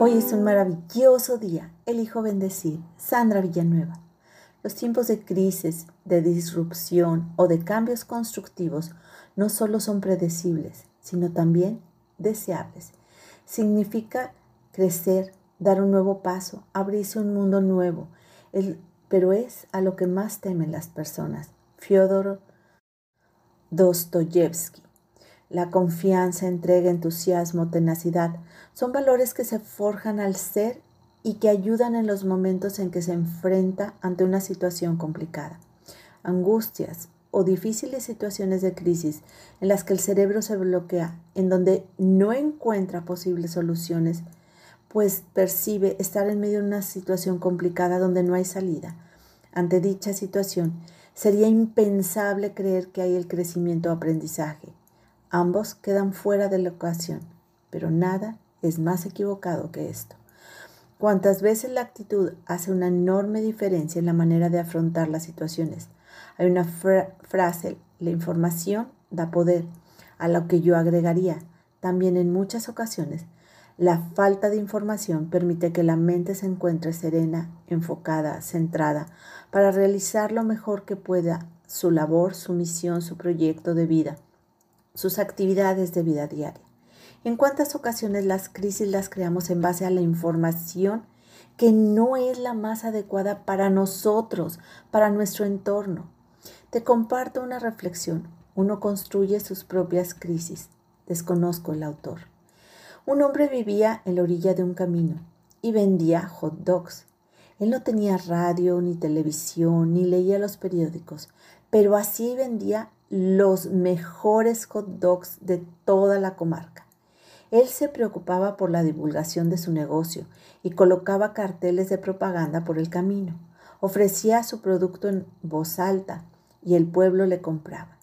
Hoy es un maravilloso día. Elijo bendecir. Sandra Villanueva. Los tiempos de crisis, de disrupción o de cambios constructivos no solo son predecibles, sino también deseables. Significa crecer, dar un nuevo paso, abrirse un mundo nuevo, pero es a lo que más temen las personas. Fyodor Dostoyevsky. La confianza, entrega, entusiasmo, tenacidad son valores que se forjan al ser y que ayudan en los momentos en que se enfrenta ante una situación complicada. Angustias o difíciles situaciones de crisis en las que el cerebro se bloquea, en donde no encuentra posibles soluciones, pues percibe estar en medio de una situación complicada donde no hay salida. Ante dicha situación, sería impensable creer que hay el crecimiento o aprendizaje. Ambos quedan fuera de la ocasión, pero nada es más equivocado que esto. Cuántas veces la actitud hace una enorme diferencia en la manera de afrontar las situaciones. Hay una frase, la información da poder, a lo que yo agregaría, también en muchas ocasiones, la falta de información permite que la mente se encuentre serena, enfocada, centrada, para realizar lo mejor que pueda su labor, su misión, su proyecto de vida sus actividades de vida diaria. ¿En cuántas ocasiones las crisis las creamos en base a la información que no es la más adecuada para nosotros, para nuestro entorno? Te comparto una reflexión. Uno construye sus propias crisis. Desconozco el autor. Un hombre vivía en la orilla de un camino y vendía hot dogs. Él no tenía radio, ni televisión, ni leía los periódicos, pero así vendía los mejores hot dogs de toda la comarca. Él se preocupaba por la divulgación de su negocio y colocaba carteles de propaganda por el camino. Ofrecía su producto en voz alta y el pueblo le compraba.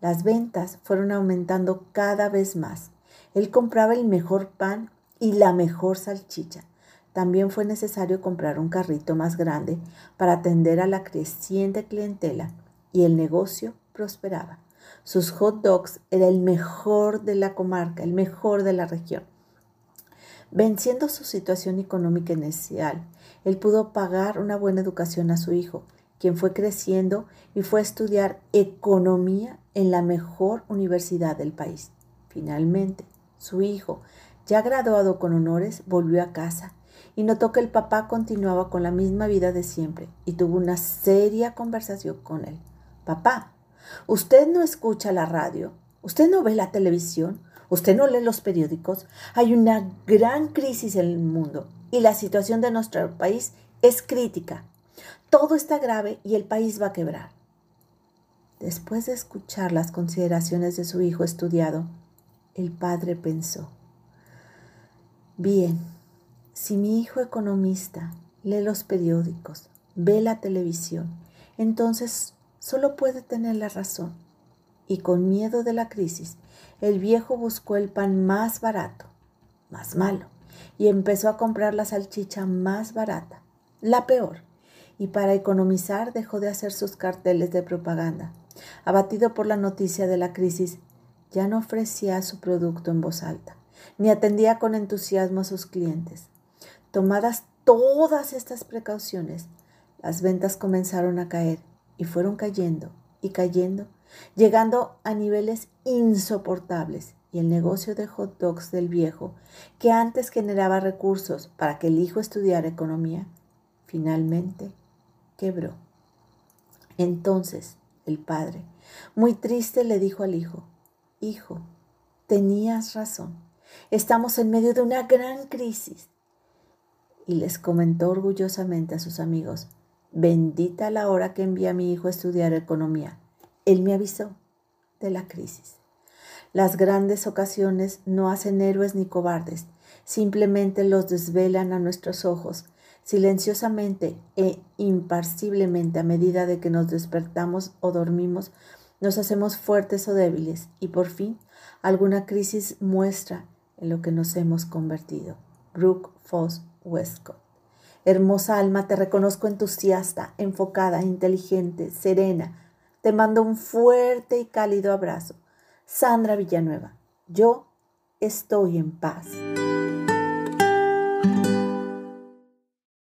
Las ventas fueron aumentando cada vez más. Él compraba el mejor pan y la mejor salchicha. También fue necesario comprar un carrito más grande para atender a la creciente clientela y el negocio prosperaba. Sus hot dogs era el mejor de la comarca, el mejor de la región. Venciendo su situación económica inicial, él pudo pagar una buena educación a su hijo, quien fue creciendo y fue a estudiar economía en la mejor universidad del país. Finalmente, su hijo, ya graduado con honores, volvió a casa y notó que el papá continuaba con la misma vida de siempre y tuvo una seria conversación con él. Papá, usted no escucha la radio, usted no ve la televisión, usted no lee los periódicos. Hay una gran crisis en el mundo y la situación de nuestro país es crítica. Todo está grave y el país va a quebrar. Después de escuchar las consideraciones de su hijo estudiado, el padre pensó, bien, si mi hijo economista lee los periódicos, ve la televisión, entonces solo puede tener la razón. Y con miedo de la crisis, el viejo buscó el pan más barato, más malo, y empezó a comprar la salchicha más barata, la peor. Y para economizar dejó de hacer sus carteles de propaganda. Abatido por la noticia de la crisis, ya no ofrecía su producto en voz alta, ni atendía con entusiasmo a sus clientes. Tomadas todas estas precauciones, las ventas comenzaron a caer y fueron cayendo y cayendo, llegando a niveles insoportables. Y el negocio de hot dogs del viejo, que antes generaba recursos para que el hijo estudiara economía, finalmente quebró. Entonces el padre, muy triste, le dijo al hijo, Hijo, tenías razón, estamos en medio de una gran crisis. Y les comentó orgullosamente a sus amigos, Bendita la hora que envía a mi hijo a estudiar economía. Él me avisó de la crisis. Las grandes ocasiones no hacen héroes ni cobardes, simplemente los desvelan a nuestros ojos, silenciosamente e imparciblemente a medida de que nos despertamos o dormimos, nos hacemos fuertes o débiles y por fin alguna crisis muestra en lo que nos hemos convertido. Brooke Foss Westcott. Hermosa alma, te reconozco entusiasta, enfocada, inteligente, serena. Te mando un fuerte y cálido abrazo. Sandra Villanueva, yo estoy en paz.